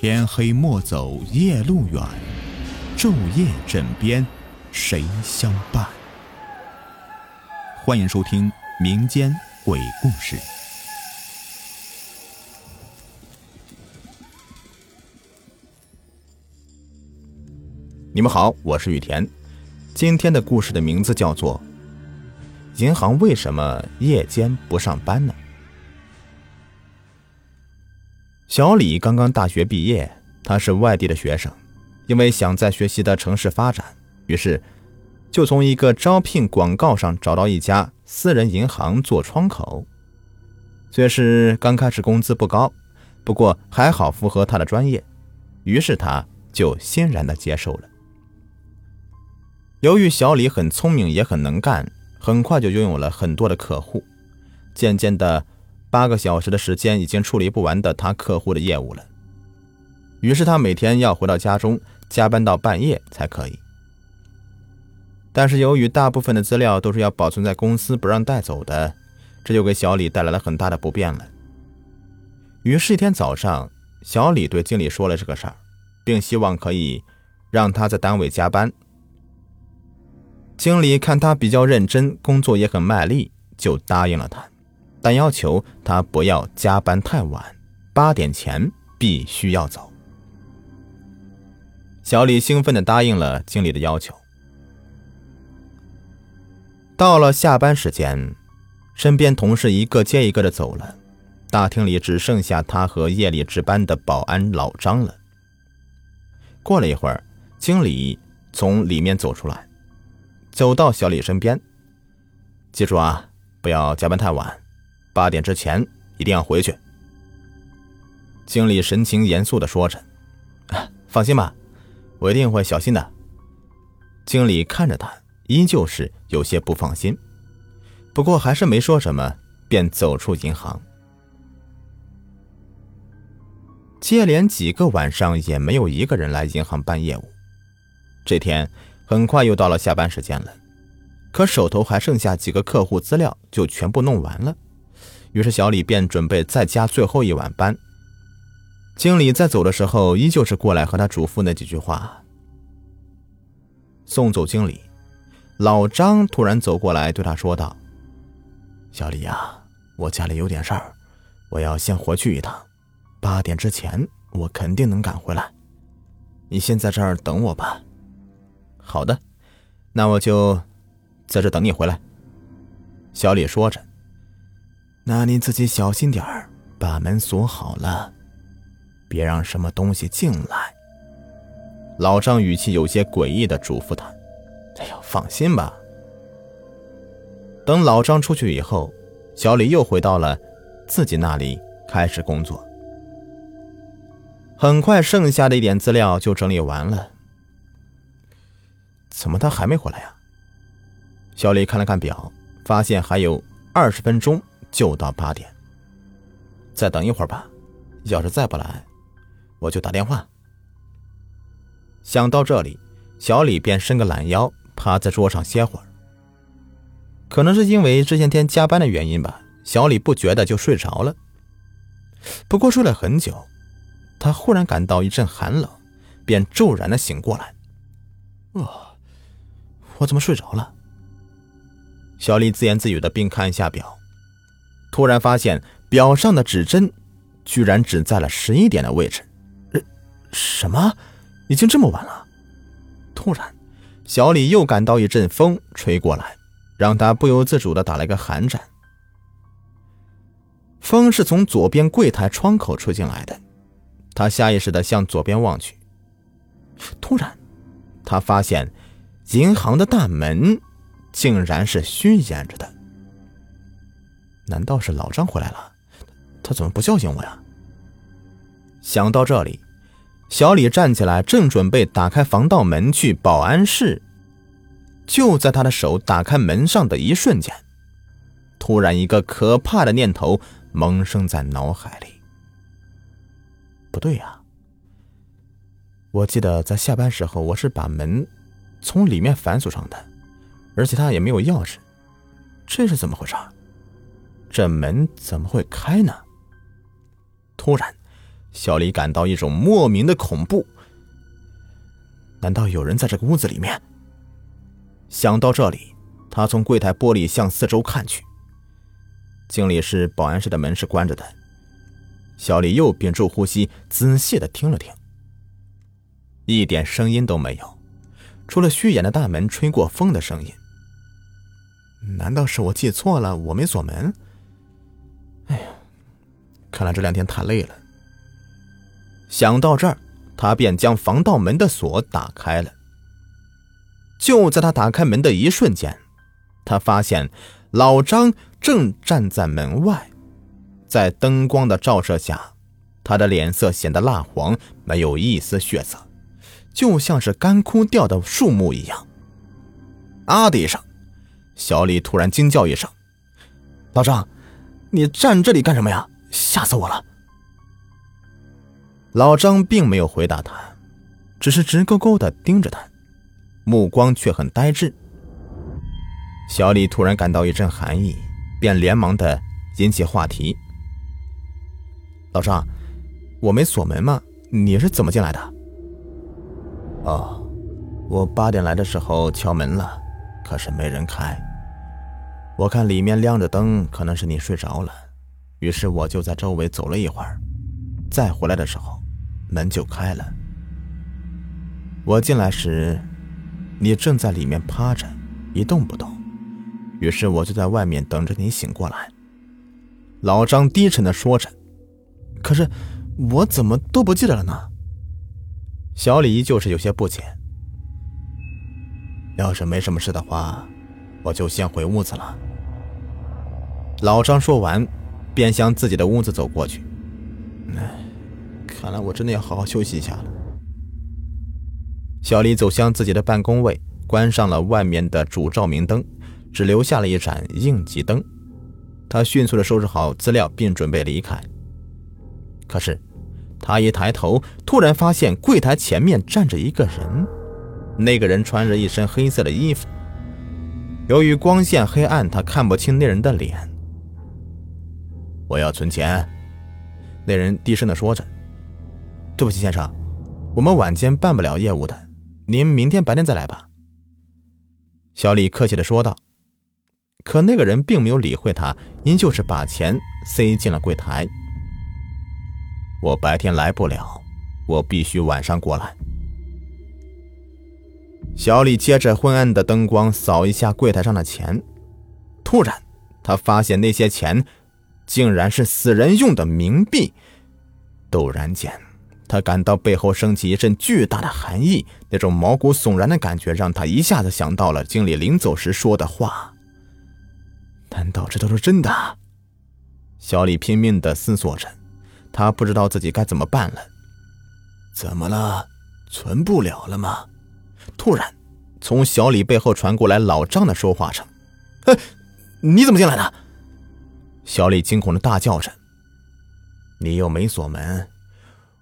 天黑莫走夜路远，昼夜枕边谁相伴？欢迎收听民间鬼故事。你们好，我是雨田。今天的故事的名字叫做《银行为什么夜间不上班呢》。小李刚刚大学毕业，他是外地的学生，因为想在学习的城市发展，于是就从一个招聘广告上找到一家私人银行做窗口。虽是刚开始工资不高，不过还好符合他的专业，于是他就欣然的接受了。由于小李很聪明也很能干，很快就拥有了很多的客户，渐渐的。八个小时的时间已经处理不完的他客户的业务了，于是他每天要回到家中加班到半夜才可以。但是由于大部分的资料都是要保存在公司不让带走的，这就给小李带来了很大的不便了。于是，一天早上，小李对经理说了这个事儿，并希望可以让他在单位加班。经理看他比较认真，工作也很卖力，就答应了他。但要求他不要加班太晚，八点前必须要走。小李兴奋的答应了经理的要求。到了下班时间，身边同事一个接一个的走了，大厅里只剩下他和夜里值班的保安老张了。过了一会儿，经理从里面走出来，走到小李身边，记住啊，不要加班太晚。八点之前一定要回去。经理神情严肃的说着：“放心吧，我一定会小心的。”经理看着他，依旧是有些不放心，不过还是没说什么，便走出银行。接连几个晚上也没有一个人来银行办业务。这天很快又到了下班时间了，可手头还剩下几个客户资料，就全部弄完了。于是小李便准备再加最后一晚班。经理在走的时候，依旧是过来和他嘱咐那几句话。送走经理，老张突然走过来对他说道：“小李呀，我家里有点事儿，我要先回去一趟。八点之前，我肯定能赶回来。你先在这儿等我吧。”“好的，那我就在这等你回来。”小李说着。那你自己小心点儿，把门锁好了，别让什么东西进来。老张语气有些诡异的嘱咐他：“哎呀，放心吧。”等老张出去以后，小李又回到了自己那里开始工作。很快，剩下的一点资料就整理完了。怎么他还没回来呀？小李看了看表，发现还有二十分钟。就到八点，再等一会儿吧。要是再不来，我就打电话。想到这里，小李便伸个懒腰，趴在桌上歇会儿。可能是因为这些天加班的原因吧，小李不觉得就睡着了。不过睡了很久，他忽然感到一阵寒冷，便骤然的醒过来。哦，我怎么睡着了？小李自言自语的，并看一下表。突然发现表上的指针居然指在了十一点的位置，呃，什么？已经这么晚了？突然，小李又感到一阵风吹过来，让他不由自主的打了一个寒颤。风是从左边柜台窗口吹进来的，他下意识的向左边望去，突然，他发现银行的大门竟然是虚掩着的。难道是老张回来了？他怎么不叫醒我呀？想到这里，小李站起来，正准备打开防盗门去保安室。就在他的手打开门上的一瞬间，突然一个可怕的念头萌生在脑海里。不对呀，我记得在下班时候我是把门从里面反锁上的，而且他也没有钥匙，这是怎么回事？这门怎么会开呢？突然，小李感到一种莫名的恐怖。难道有人在这个屋子里面？想到这里，他从柜台玻璃向四周看去。经理室、保安室的门是关着的。小李又屏住呼吸，仔细的听了听，一点声音都没有，除了虚掩的大门吹过风的声音。难道是我记错了？我没锁门？看来这两天太累了。想到这儿，他便将防盗门的锁打开了。就在他打开门的一瞬间，他发现老张正站在门外。在灯光的照射下，他的脸色显得蜡黄，没有一丝血色，就像是干枯掉的树木一样。啊的一声，小李突然惊叫一声：“老张，你站这里干什么呀？吓死我了！”老张并没有回答他，只是直勾勾的盯着他，目光却很呆滞。小李突然感到一阵寒意，便连忙的引起话题。老张，我没锁门吗？你是怎么进来的？哦，我八点来的时候敲门了，可是没人开。我看里面亮着灯，可能是你睡着了，于是我就在周围走了一会儿，再回来的时候，门就开了。我进来时，你正在里面趴着，一动不动，于是我就在外面等着你醒过来。老张低沉的说着。可是，我怎么都不记得了呢？小李依旧是有些不解。要是没什么事的话，我就先回屋子了。老张说完，便向自己的屋子走过去。唉，看来我真的要好好休息一下了。小李走向自己的办公位，关上了外面的主照明灯，只留下了一盏应急灯。他迅速的收拾好资料，并准备离开。可是，他一抬头，突然发现柜台前面站着一个人。那个人穿着一身黑色的衣服，由于光线黑暗，他看不清那人的脸。我要存钱，那人低声的说着。对不起，先生，我们晚间办不了业务的，您明天白天再来吧。小李客气的说道。可那个人并没有理会他，依旧是把钱塞进了柜台。我白天来不了，我必须晚上过来。小李接着昏暗的灯光扫一下柜台上的钱，突然，他发现那些钱竟然是死人用的冥币。陡然间，他感到背后升起一阵巨大的寒意，那种毛骨悚然的感觉让他一下子想到了经理临走时说的话。难道这都是真的？小李拼命的思索着。他不知道自己该怎么办了。怎么了？存不了了吗？突然，从小李背后传过来老张的说话声：“哎，你怎么进来的？”小李惊恐的大叫着：“你又没锁门，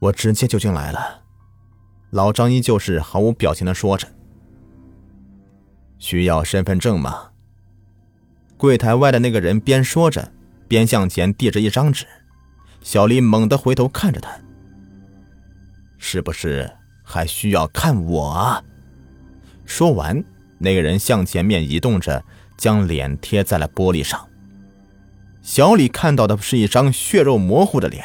我直接就进来了。”老张依旧是毫无表情的说着：“需要身份证吗？”柜台外的那个人边说着，边向前递着一张纸。小李猛地回头看着他，是不是还需要看我啊？说完，那个人向前面移动着，将脸贴在了玻璃上。小李看到的是一张血肉模糊的脸，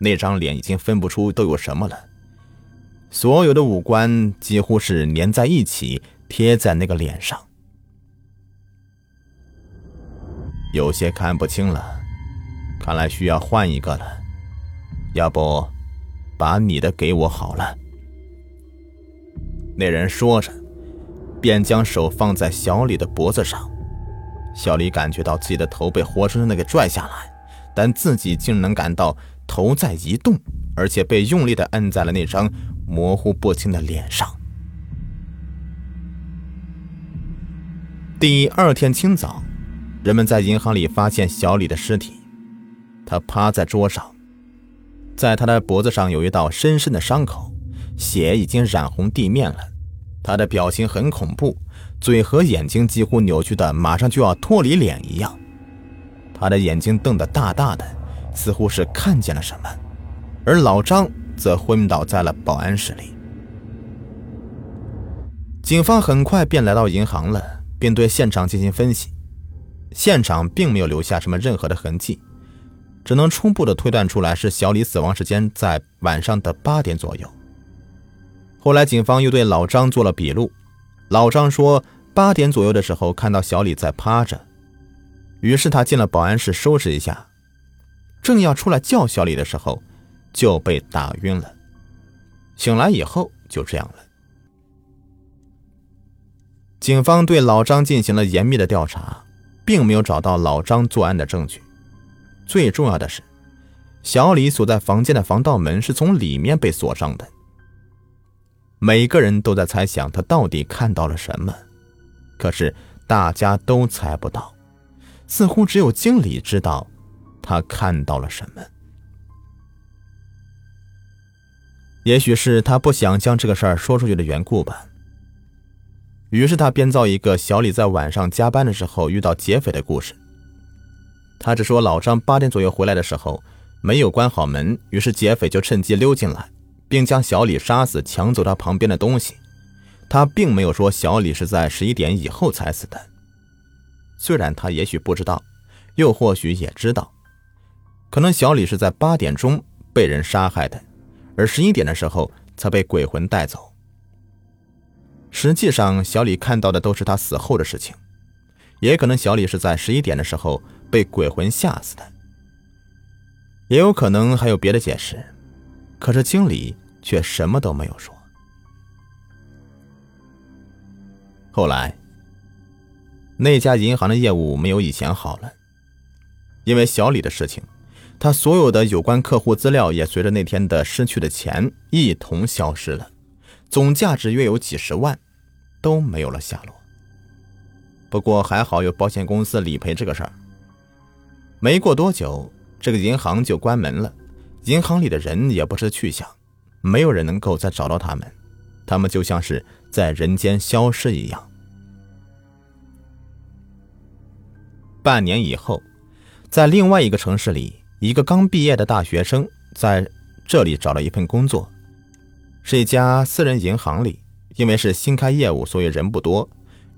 那张脸已经分不出都有什么了，所有的五官几乎是粘在一起，贴在那个脸上，有些看不清了。看来需要换一个了，要不，把你的给我好了。那人说着，便将手放在小李的脖子上。小李感觉到自己的头被活生生的给拽下来，但自己竟能感到头在移动，而且被用力的摁在了那张模糊不清的脸上。第二天清早，人们在银行里发现小李的尸体。他趴在桌上，在他的脖子上有一道深深的伤口，血已经染红地面了。他的表情很恐怖，嘴和眼睛几乎扭曲的马上就要脱离脸一样。他的眼睛瞪得大大的，似乎是看见了什么，而老张则昏倒在了保安室里。警方很快便来到银行了，并对现场进行分析。现场并没有留下什么任何的痕迹，只能初步的推断出来是小李死亡时间在晚上的八点左右。后来警方又对老张做了笔录，老张说八点左右的时候看到小李在趴着，于是他进了保安室收拾一下，正要出来叫小李的时候，就被打晕了。醒来以后就这样了。警方对老张进行了严密的调查，并没有找到老张作案的证据。最重要的是，小李所在房间的防盗门是从里面被锁上的。每个人都在猜想他到底看到了什么，可是大家都猜不到，似乎只有经理知道他看到了什么。也许是他不想将这个事儿说出去的缘故吧。于是他编造一个小李在晚上加班的时候遇到劫匪的故事。他只说老张八点左右回来的时候没有关好门，于是劫匪就趁机溜进来，并将小李杀死，抢走他旁边的东西。他并没有说小李是在十一点以后才死的。虽然他也许不知道，又或许也知道，可能小李是在八点钟被人杀害的，而十一点的时候才被鬼魂带走。实际上，小李看到的都是他死后的事情，也可能小李是在十一点的时候被鬼魂吓死的，也有可能还有别的解释。可是经理却什么都没有说。后来，那家银行的业务没有以前好了，因为小李的事情，他所有的有关客户资料也随着那天的失去的钱一同消失了。总价值约有几十万，都没有了下落。不过还好有保险公司理赔这个事儿。没过多久，这个银行就关门了，银行里的人也不知去向，没有人能够再找到他们，他们就像是在人间消失一样。半年以后，在另外一个城市里，一个刚毕业的大学生在这里找了一份工作。是一家私人银行里，因为是新开业务，所以人不多，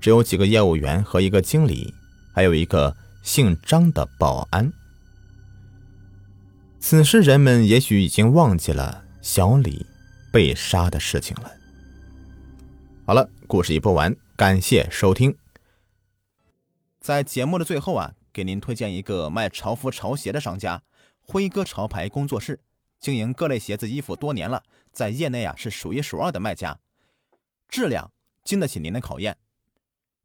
只有几个业务员和一个经理，还有一个姓张的保安。此时人们也许已经忘记了小李被杀的事情了。好了，故事已播完，感谢收听。在节目的最后啊，给您推荐一个卖潮服潮鞋的商家——辉哥潮牌工作室。经营各类鞋子衣服多年了，在业内啊是数一数二的卖家，质量经得起您的考验。